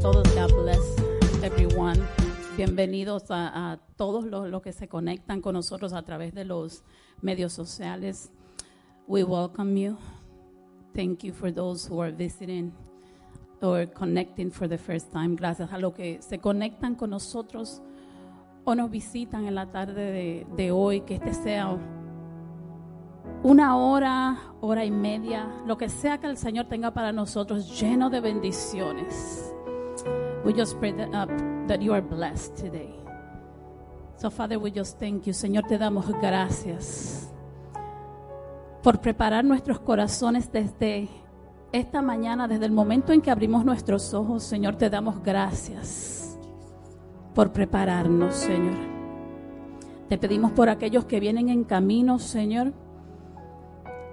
todos. God bless everyone. Bienvenidos a, a todos los, los que se conectan con nosotros a través de los medios sociales. We welcome you. Thank you for those who are visiting or connecting for the first time. Gracias a los que se conectan con nosotros o nos visitan en la tarde de, de hoy. Que este sea una hora, hora y media, lo que sea que el Señor tenga para nosotros, lleno de bendiciones. We just pray that, uh, that you are blessed today. So, Father, we just thank you. Señor, te damos gracias por preparar nuestros corazones desde esta mañana, desde el momento en que abrimos nuestros ojos. Señor, te damos gracias por prepararnos, Señor. Te pedimos por aquellos que vienen en camino, Señor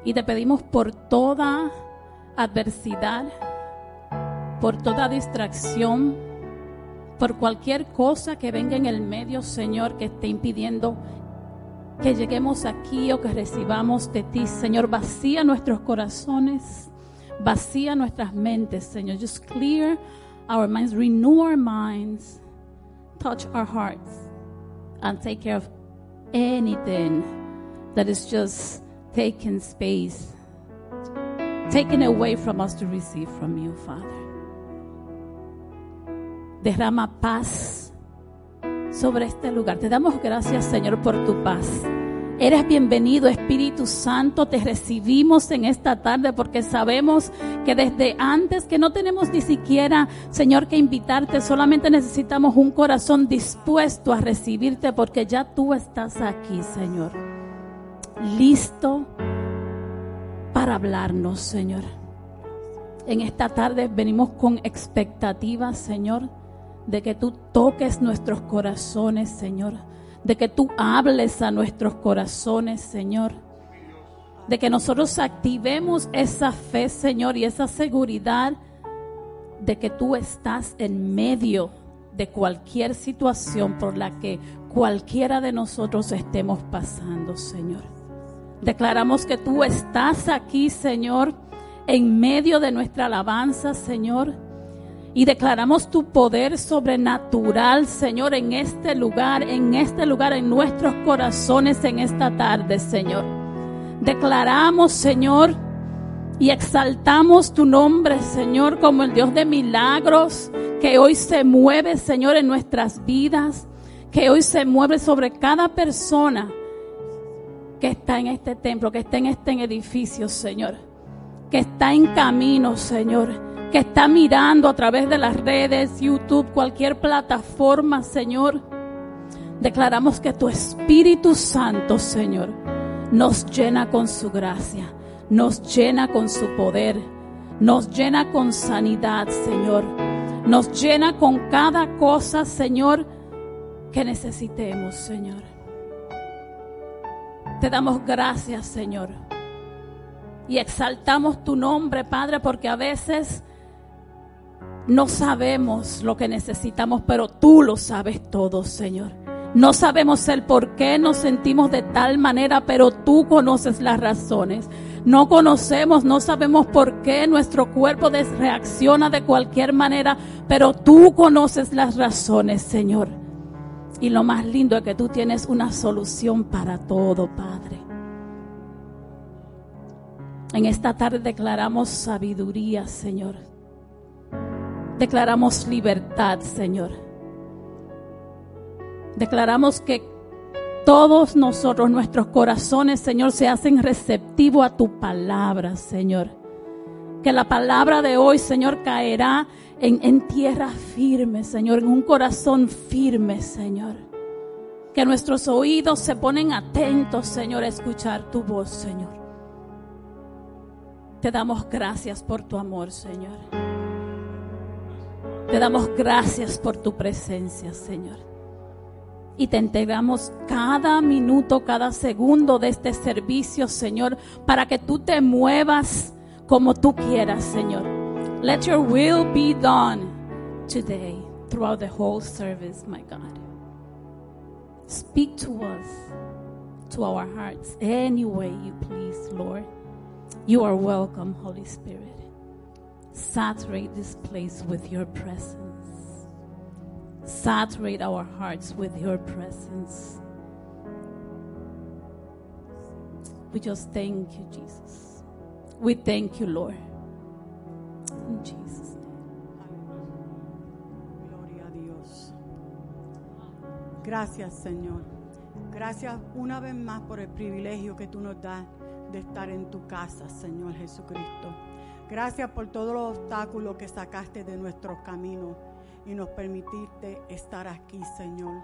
y te pedimos por toda adversidad, por toda distracción, por cualquier cosa que venga en el medio, Señor, que esté impidiendo que lleguemos aquí o que recibamos de ti. Señor, vacía nuestros corazones, vacía nuestras mentes, Señor. Just clear our minds, renew our minds, touch our hearts, and take care of anything that is just taken space, taken away from us to receive from you, Father. Derrama paz sobre este lugar. Te damos gracias, Señor, por tu paz. Eres bienvenido, Espíritu Santo. Te recibimos en esta tarde porque sabemos que desde antes que no tenemos ni siquiera, Señor, que invitarte, solamente necesitamos un corazón dispuesto a recibirte porque ya tú estás aquí, Señor. Listo para hablarnos, Señor. En esta tarde venimos con expectativas, Señor, de que tú toques nuestros corazones, Señor. De que tú hables a nuestros corazones, Señor. De que nosotros activemos esa fe, Señor, y esa seguridad de que tú estás en medio de cualquier situación por la que cualquiera de nosotros estemos pasando, Señor. Declaramos que tú estás aquí, Señor, en medio de nuestra alabanza, Señor. Y declaramos tu poder sobrenatural, Señor, en este lugar, en este lugar, en nuestros corazones, en esta tarde, Señor. Declaramos, Señor, y exaltamos tu nombre, Señor, como el Dios de milagros, que hoy se mueve, Señor, en nuestras vidas, que hoy se mueve sobre cada persona que está en este templo, que está en este edificio, Señor, que está en camino, Señor que está mirando a través de las redes, YouTube, cualquier plataforma, Señor. Declaramos que tu Espíritu Santo, Señor, nos llena con su gracia, nos llena con su poder, nos llena con sanidad, Señor. Nos llena con cada cosa, Señor, que necesitemos, Señor. Te damos gracias, Señor. Y exaltamos tu nombre, Padre, porque a veces no sabemos lo que necesitamos, pero tú lo sabes todo, Señor. No sabemos el por qué nos sentimos de tal manera, pero tú conoces las razones. No conocemos, no sabemos por qué nuestro cuerpo reacciona de cualquier manera, pero tú conoces las razones, Señor. Y lo más lindo es que tú tienes una solución para todo, Padre. En esta tarde declaramos sabiduría, Señor. Declaramos libertad, Señor. Declaramos que todos nosotros, nuestros corazones, Señor, se hacen receptivos a tu palabra, Señor. Que la palabra de hoy, Señor, caerá en, en, tierra firme, Señor, en un corazón firme, Señor. Que nuestros oídos se ponen atentos, Señor, a escuchar tu voz, Señor. Te damos gracias por tu amor, Señor. Te damos gracias por tu presencia, Señor. Y te entregamos cada minuto, cada segundo de este servicio, Señor, para que tú te muevas como tú quieras, Señor. Let your will be done today throughout the whole service, my God. Speak to us, to our hearts, any way you please, Lord. You are welcome, Holy Spirit. Saturate this place with your presence. Saturate our hearts with your presence. We just thank you, Jesus. We thank you, Lord. In Jesus' name. Gloria a Dios. Gracias, Señor. Gracias una vez más por el privilegio que tú nos das de estar en tu casa, Señor Jesucristo. Gracias por todos los obstáculos que sacaste de nuestros caminos y nos permitiste estar aquí, Señor.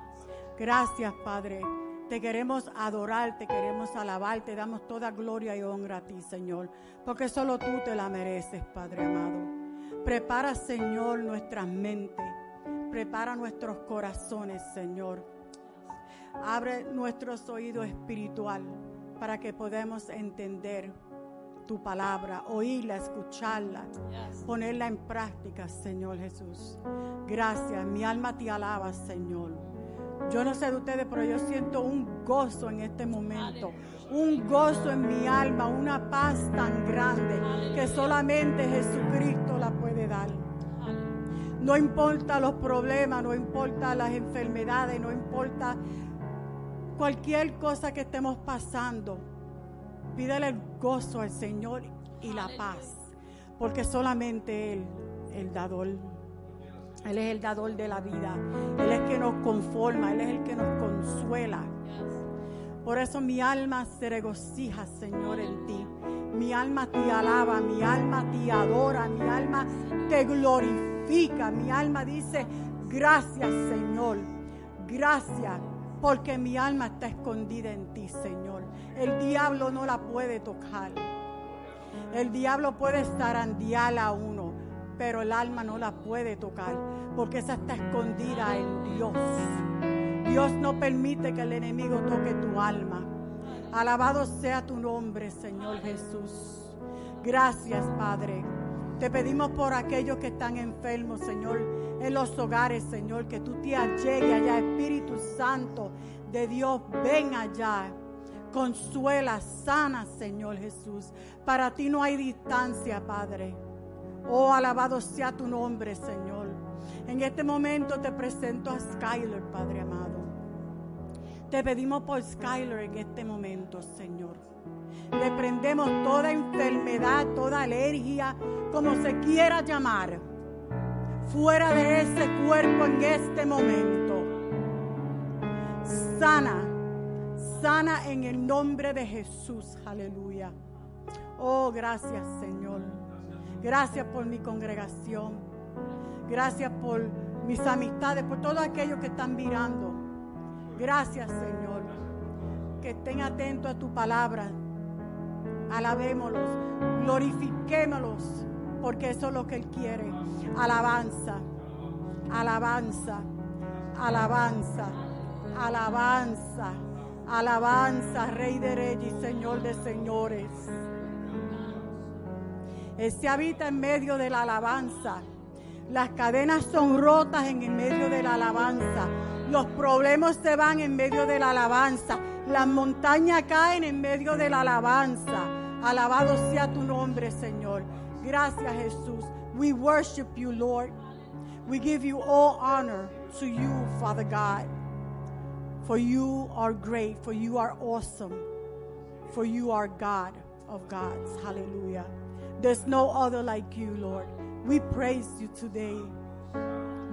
Gracias, Padre. Te queremos adorar, te queremos alabar, te damos toda gloria y honra a ti, Señor, porque solo tú te la mereces, Padre amado. Prepara, Señor, nuestras mentes, prepara nuestros corazones, Señor. Abre nuestros oídos espiritual para que podamos entender tu palabra, oírla, escucharla, ponerla en práctica, Señor Jesús. Gracias, mi alma te alaba, Señor. Yo no sé de ustedes, pero yo siento un gozo en este momento, un gozo en mi alma, una paz tan grande que solamente Jesucristo la puede dar. No importa los problemas, no importa las enfermedades, no importa cualquier cosa que estemos pasando. Pídele el gozo al Señor y la paz, porque solamente Él, el dador, Él es el dador de la vida, Él es el que nos conforma, Él es el que nos consuela. Por eso mi alma se regocija, Señor, en ti. Mi alma te alaba, mi alma te adora, mi alma te glorifica, mi alma dice, gracias, Señor, gracias porque mi alma está escondida en ti, Señor. El diablo no la puede tocar. El diablo puede zarandear a uno, pero el alma no la puede tocar, porque esa está escondida en Dios. Dios no permite que el enemigo toque tu alma. Alabado sea tu nombre, Señor Jesús. Gracias, Padre. Te pedimos por aquellos que están enfermos, Señor, en los hogares, Señor, que tú te allegues allá, Espíritu Santo de Dios, ven allá. Consuela, sana, Señor Jesús. Para ti no hay distancia, Padre. Oh, alabado sea tu nombre, Señor. En este momento te presento a Skyler, Padre amado. Te pedimos por Skyler en este momento, Señor. Le prendemos toda enfermedad, toda alergia, como se quiera llamar, fuera de ese cuerpo en este momento. Sana, sana en el nombre de Jesús. Aleluya. Oh, gracias, Señor. Gracias por mi congregación. Gracias por mis amistades, por todos aquellos que están mirando. Gracias, Señor. Que estén atentos a tu palabra. Alabémoslos, glorifiquémoslos, porque eso es lo que Él quiere. Alabanza, alabanza, alabanza, alabanza, alabanza, Rey de Reyes y Señor de Señores. Él se habita en medio de la alabanza. Las cadenas son rotas en el medio de la alabanza. Los problemas se van en medio de la alabanza. Las montañas caen en medio de la alabanza. Alabado sea tu nombre, Señor. Gracias, Jesús. We worship you, Lord. We give you all honor to you, Father God. For you are great, for you are awesome, for you are God of gods. Hallelujah. There's no other like you, Lord. We praise you today.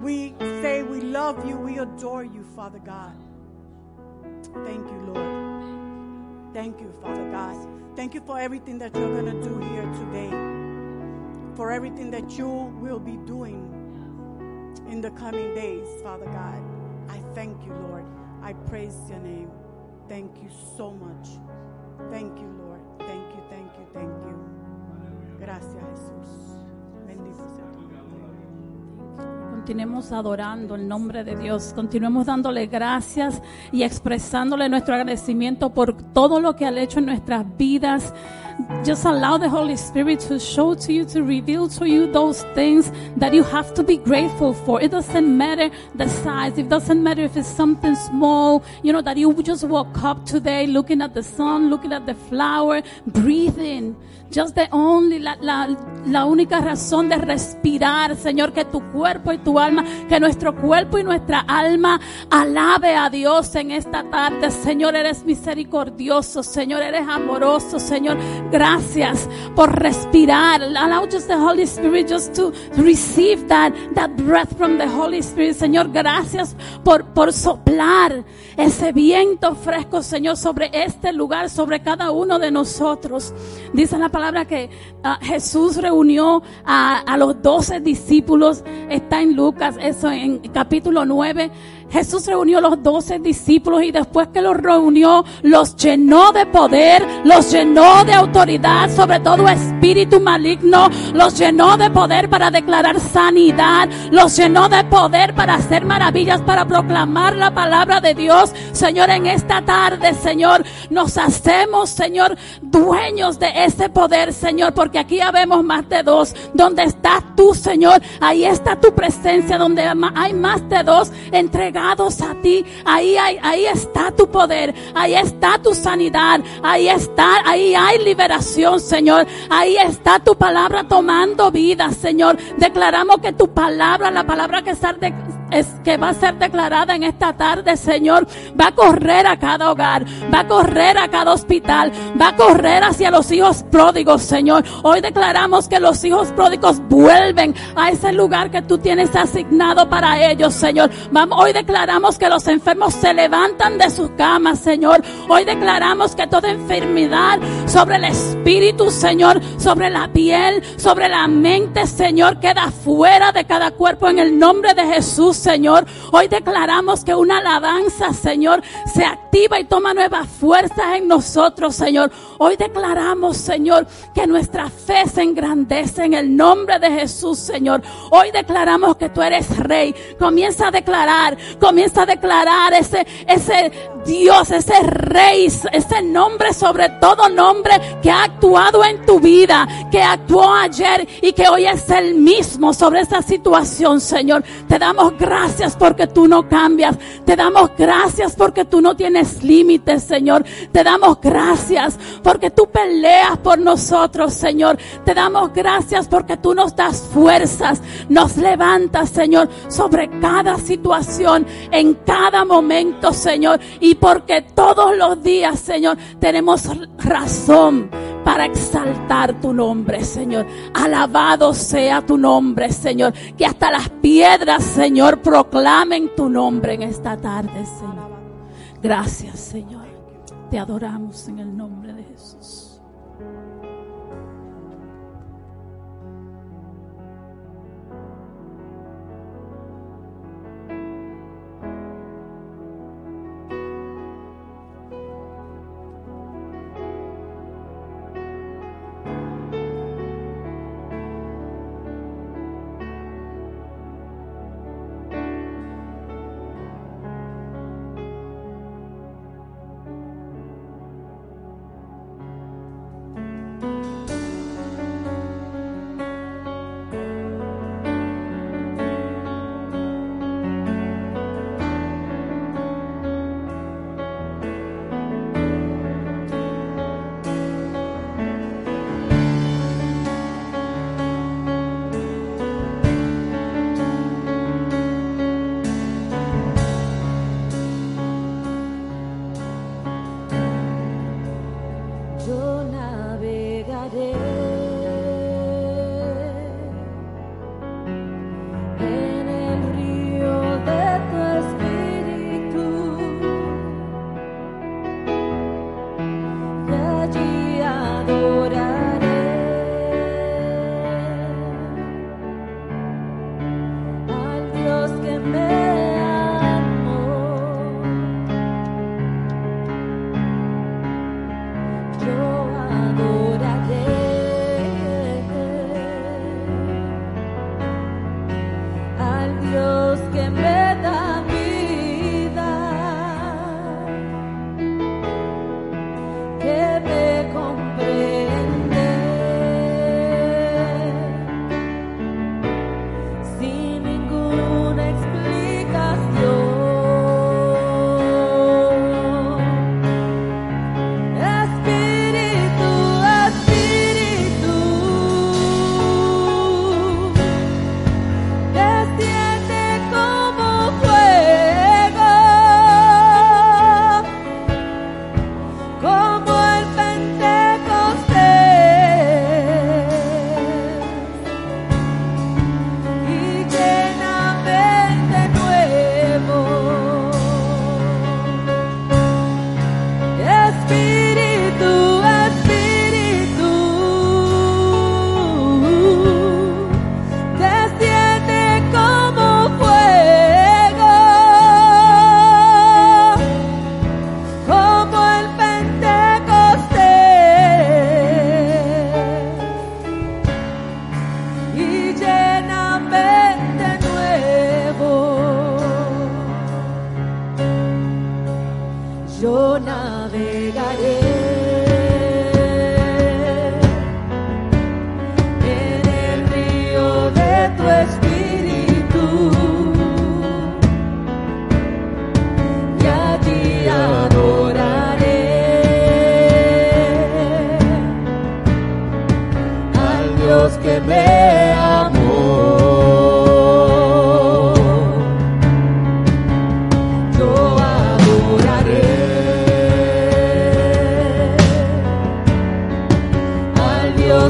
We say we love you, we adore you, Father God. Thank you, Lord. Thank you, Father God. Thank you for everything that you're going to do here today. For everything that you will be doing in the coming days, Father God. I thank you, Lord. I praise your name. Thank you so much. Continuemos adorando el nombre de Dios. Continuemos dándole gracias y expresándole nuestro agradecimiento por todo lo que ha hecho en nuestras vidas. Just allow the Holy Spirit to show to you, to reveal to you those things that you have to be grateful for. It doesn't matter the size. It doesn't matter if it's something small, you know, that you just woke up today looking at the sun, looking at the flower, breathing. Just the only, la, la, la única razón de respirar, Señor, que tu cuerpo y tu alma, que nuestro cuerpo y nuestra alma alabe a Dios en esta tarde. Señor, eres misericordioso, Señor, eres amoroso, Señor. Gracias por respirar. Allow just the Holy Spirit just to receive that, that breath from the Holy Spirit. Señor, gracias por, por soplar ese viento fresco, Señor, sobre este lugar, sobre cada uno de nosotros. Dice la palabra que uh, Jesús reunió a, a los doce discípulos. Está en Lucas, eso en capítulo 9. Jesús reunió a los doce discípulos y después que los reunió, los llenó de poder, los llenó de autoridad sobre todo espíritu maligno, los llenó de poder para declarar sanidad, los llenó de poder para hacer maravillas, para proclamar la palabra de Dios. Señor, en esta tarde, Señor, nos hacemos, Señor, dueños de ese poder, Señor, porque aquí habemos más de dos. Donde estás tú, Señor, ahí está tu presencia, donde hay más de dos entregados a ti. Ahí, ahí, ahí está tu poder, ahí está tu sanidad, ahí está, ahí hay Señor. Ahí está tu palabra tomando vida, Señor. Declaramos que tu palabra, la palabra que sale es que va a ser declarada en esta tarde, Señor, va a correr a cada hogar, va a correr a cada hospital, va a correr hacia los hijos pródigos, Señor. Hoy declaramos que los hijos pródigos vuelven a ese lugar que tú tienes asignado para ellos, Señor. Hoy declaramos que los enfermos se levantan de sus camas, Señor. Hoy declaramos que toda enfermedad sobre el espíritu, Señor, sobre la piel, sobre la mente, Señor, queda fuera de cada cuerpo en el nombre de Jesús. Señor. Hoy declaramos que una alabanza, Señor, se activa y toma nuevas fuerzas en nosotros, Señor. Hoy declaramos, Señor, que nuestra fe se engrandece en el nombre de Jesús, Señor. Hoy declaramos que tú eres rey. Comienza a declarar, comienza a declarar ese, ese Dios, ese rey, ese nombre sobre todo nombre que ha actuado en tu vida, que actuó ayer y que hoy es el mismo sobre esa situación, Señor. Te damos gracias porque tú no cambias. Te damos gracias porque tú no tienes límites, Señor. Te damos gracias porque tú peleas por nosotros, Señor. Te damos gracias porque tú nos das fuerzas, nos levantas, Señor, sobre cada situación, en cada momento, Señor. Y porque todos los días, Señor, tenemos razón para exaltar tu nombre, Señor. Alabado sea tu nombre, Señor. Que hasta las piedras, Señor, proclamen tu nombre en esta tarde, Señor. Gracias, Señor. Te adoramos en el nombre de Jesús. yo navegaré.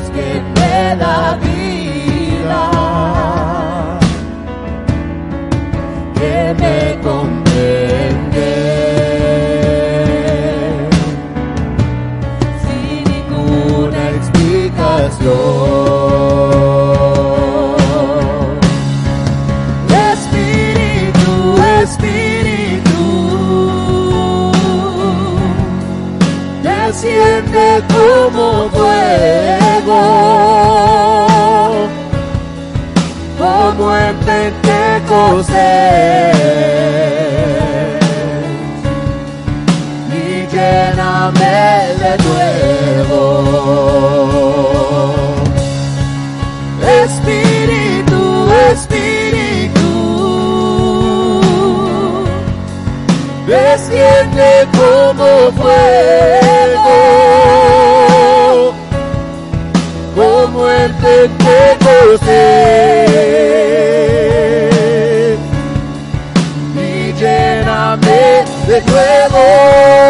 que me da vida. como en Pentecostés y lléname de nuevo. Espíritu, Espíritu, desciende como fue. de te conocer y lléname de nuevo.